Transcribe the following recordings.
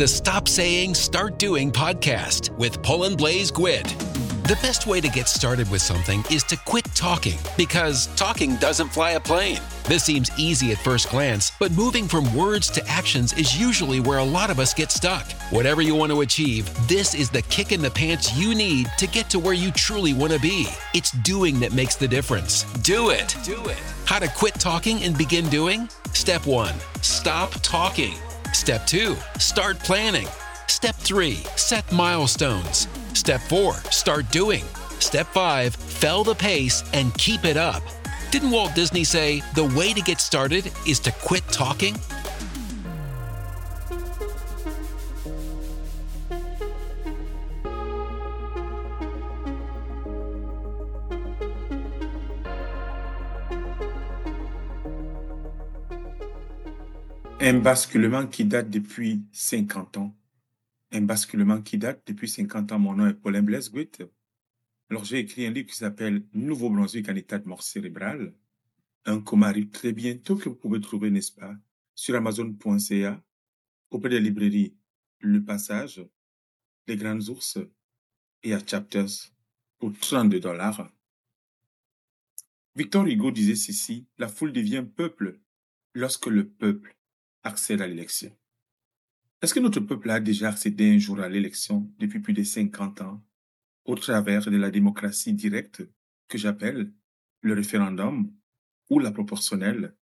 the Stop Saying, Start Doing podcast with Poland Blaze Gwyd. The best way to get started with something is to quit talking because talking doesn't fly a plane. This seems easy at first glance, but moving from words to actions is usually where a lot of us get stuck. Whatever you want to achieve, this is the kick in the pants you need to get to where you truly want to be. It's doing that makes the difference. Do it. Do it. How to quit talking and begin doing? Step one stop talking. Step two, start planning. Step three, set milestones. Step four, start doing. Step five, fell the pace and keep it up. Didn't Walt Disney say the way to get started is to quit talking? Un basculement qui date depuis 50 ans. Un basculement qui date depuis 50 ans. Mon nom est Paulin Blaise Alors, j'ai écrit un livre qui s'appelle Nouveau-Brunswick en état de mort cérébrale. Un coma très bientôt que vous pouvez trouver, n'est-ce pas, sur Amazon.ca, auprès des librairies Le Passage, Les Grandes Ours et à Chapters pour 32 dollars. Victor Hugo disait ceci, la foule devient peuple lorsque le peuple accède à l'élection. Est-ce que notre peuple a déjà accédé un jour à l'élection depuis plus de 50 ans au travers de la démocratie directe que j'appelle le référendum ou la proportionnelle?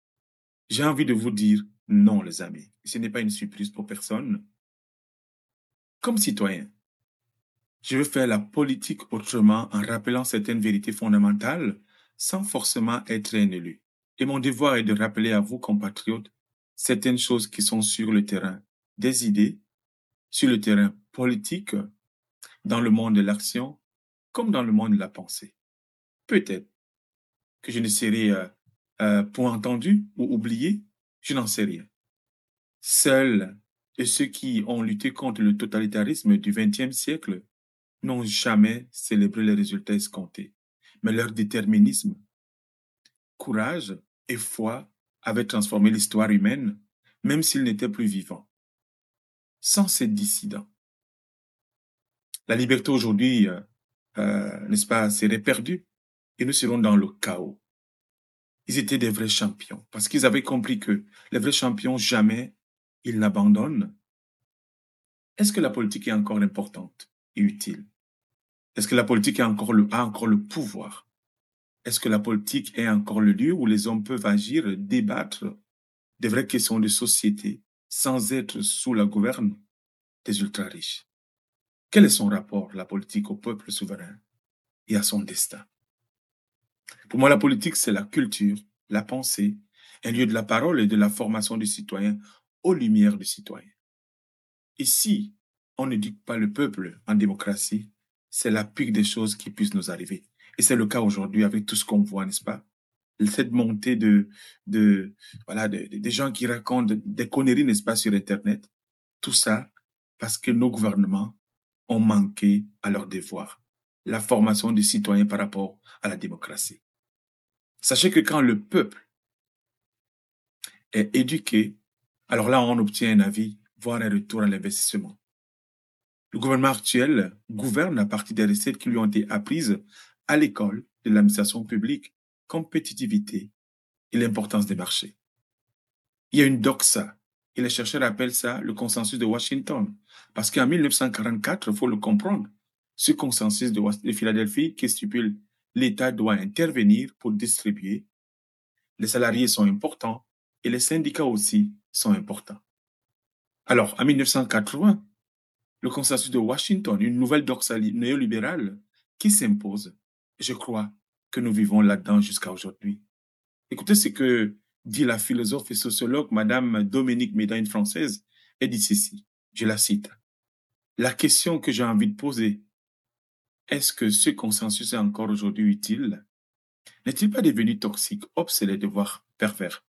J'ai envie de vous dire non, les amis. Ce n'est pas une surprise pour personne. Comme citoyen, je veux faire la politique autrement en rappelant certaines vérités fondamentales sans forcément être un élu. Et mon devoir est de rappeler à vous, compatriotes, certaines choses qui sont sur le terrain des idées, sur le terrain politique, dans le monde de l'action, comme dans le monde de la pensée. Peut-être que je ne serai euh, euh, point entendu ou oublié, je n'en sais rien. Seuls ceux qui ont lutté contre le totalitarisme du XXe siècle n'ont jamais célébré les résultats escomptés, mais leur déterminisme, courage et foi avait transformé l'histoire humaine, même s'il n'était plus vivant. Sans ces dissidents, la liberté aujourd'hui, euh, euh, n'est-ce pas, serait perdue et nous serons dans le chaos. Ils étaient des vrais champions parce qu'ils avaient compris que les vrais champions, jamais ils n'abandonnent. Est-ce que la politique est encore importante et utile? Est-ce que la politique a encore le, a encore le pouvoir? Est-ce que la politique est encore le lieu où les hommes peuvent agir, débattre des vraies questions de société sans être sous la gouverne des ultra-riches? Quel est son rapport, la politique, au peuple souverain et à son destin? Pour moi, la politique, c'est la culture, la pensée, un lieu de la parole et de la formation du citoyen aux lumières du citoyen. Et si on n'éduque pas le peuple en démocratie, c'est la pire des choses qui puissent nous arriver. Et c'est le cas aujourd'hui avec tout ce qu'on voit, n'est-ce pas? Cette montée de, de voilà, de, des gens qui racontent des conneries, n'est-ce pas, sur Internet. Tout ça parce que nos gouvernements ont manqué à leur devoir, la formation des citoyens par rapport à la démocratie. Sachez que quand le peuple est éduqué, alors là, on obtient un avis, voire un retour à l'investissement. Le gouvernement actuel gouverne à partir des recettes qui lui ont été apprises à l'école de l'administration publique, compétitivité et l'importance des marchés. Il y a une doxa, et les chercheurs appellent ça le consensus de Washington, parce qu'en 1944, il faut le comprendre, ce consensus de, Philadelphie qui stipule l'État doit intervenir pour distribuer, les salariés sont importants et les syndicats aussi sont importants. Alors, en 1980, le consensus de Washington, une nouvelle doxa néolibérale qui s'impose, je crois que nous vivons là-dedans jusqu'à aujourd'hui. Écoutez ce que dit la philosophe et sociologue Madame Dominique Médaille française. Elle dit ceci, je la cite. La question que j'ai envie de poser, est-ce que ce consensus est encore aujourd'hui utile? N'est-il pas devenu toxique, obsolète, voire pervers?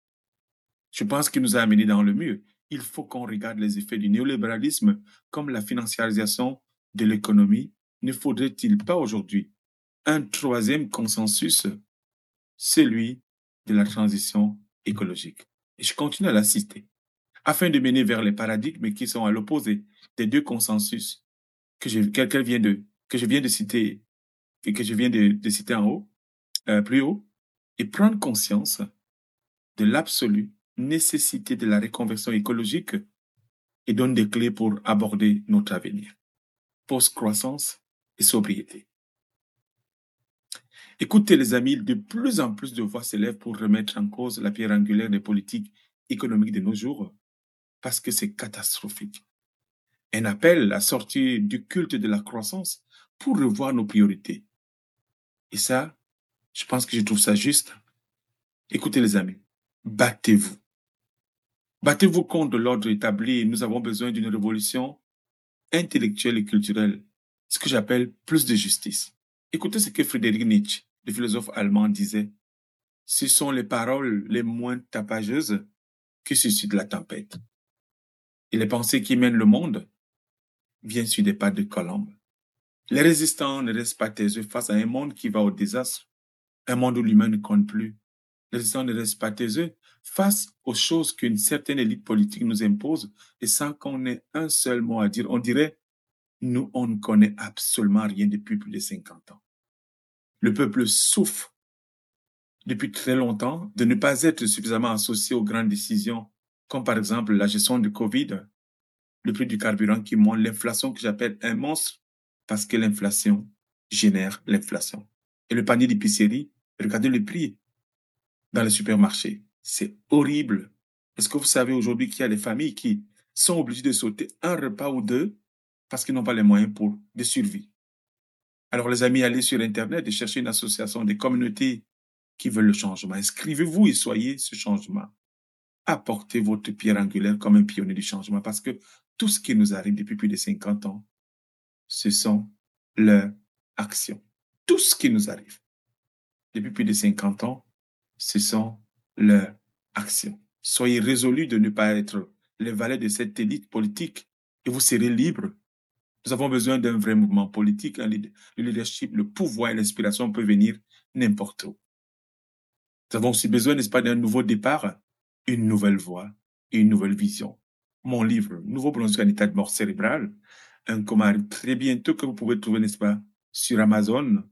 Je pense qu'il nous a amenés dans le mur. Il faut qu'on regarde les effets du néolibéralisme comme la financiarisation de l'économie. Ne faudrait-il pas aujourd'hui un troisième consensus, celui de la transition écologique. Et je continue à la citer. afin de mener vers les paradigmes qui sont à l'opposé des deux consensus que je, vient de, que je viens de citer et que je viens de, citer en haut, euh, plus haut, et prendre conscience de l'absolue nécessité de la reconversion écologique et donne des clés pour aborder notre avenir. Post-croissance et sobriété. Écoutez les amis, de plus en plus de voix s'élèvent pour remettre en cause la pierre angulaire des politiques économiques de nos jours, parce que c'est catastrophique. Un appel à sortir du culte de la croissance pour revoir nos priorités. Et ça, je pense que je trouve ça juste. Écoutez les amis, battez-vous. Battez-vous contre l'ordre établi. Nous avons besoin d'une révolution intellectuelle et culturelle, ce que j'appelle plus de justice. Écoutez ce que Friedrich Nietzsche, le philosophe allemand, disait. Ce sont les paroles les moins tapageuses qui suscitent la tempête. Et les pensées qui mènent le monde viennent sur des pas de colombe. Les résistants ne restent pas taiseux face à un monde qui va au désastre, un monde où l'humain ne compte plus. Les résistants ne restent pas taiseux face aux choses qu'une certaine élite politique nous impose et sans qu'on ait un seul mot à dire. On dirait, nous, on ne connaît absolument rien depuis plus de 50 ans. Le peuple souffre depuis très longtemps de ne pas être suffisamment associé aux grandes décisions, comme par exemple la gestion du Covid, le prix du carburant qui monte, l'inflation que j'appelle un monstre, parce que l'inflation génère l'inflation. Et le panier d'épicerie, regardez le prix dans les supermarchés. C'est horrible. Est-ce que vous savez aujourd'hui qu'il y a des familles qui sont obligées de sauter un repas ou deux parce qu'ils n'ont pas les moyens pour de survie? Alors les amis, allez sur Internet et cherchez une association des communautés qui veulent le changement. Inscrivez-vous et soyez ce changement. Apportez votre pierre angulaire comme un pionnier du changement parce que tout ce qui nous arrive depuis plus de 50 ans, ce sont leurs actions. Tout ce qui nous arrive depuis plus de 50 ans, ce sont leur action. Soyez résolus de ne pas être les valets de cette élite politique et vous serez libres. Nous avons besoin d'un vrai mouvement politique, le leadership, le pouvoir et l'inspiration peuvent venir n'importe où. Nous avons aussi besoin, n'est-ce pas, d'un nouveau départ, une nouvelle voie et une nouvelle vision. Mon livre, Nouveau pronostic en état de mort cérébrale, un coma très bientôt que vous pouvez trouver, n'est-ce pas, sur Amazon,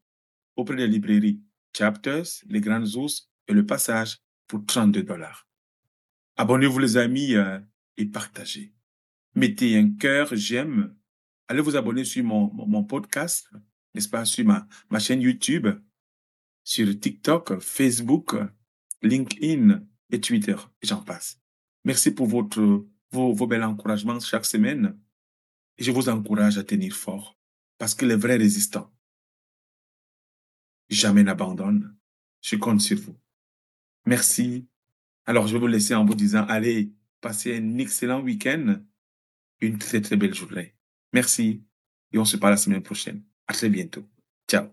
auprès des librairies Chapters, Les Grandes Ours et Le Passage, pour 32 dollars. Abonnez-vous les amis euh, et partagez. Mettez un cœur, j'aime. Allez vous abonner sur mon, mon, podcast, n'est-ce pas, sur ma, ma chaîne YouTube, sur TikTok, Facebook, LinkedIn et Twitter, et j'en passe. Merci pour votre, vos, vos bels encouragements chaque semaine. Je vous encourage à tenir fort, parce que les vrais résistants jamais n'abandonnent. Je compte sur vous. Merci. Alors, je vais vous laisser en vous disant, allez, passez un excellent week-end, une très très belle journée. Merci et on se parle la semaine prochaine. À très bientôt. Ciao.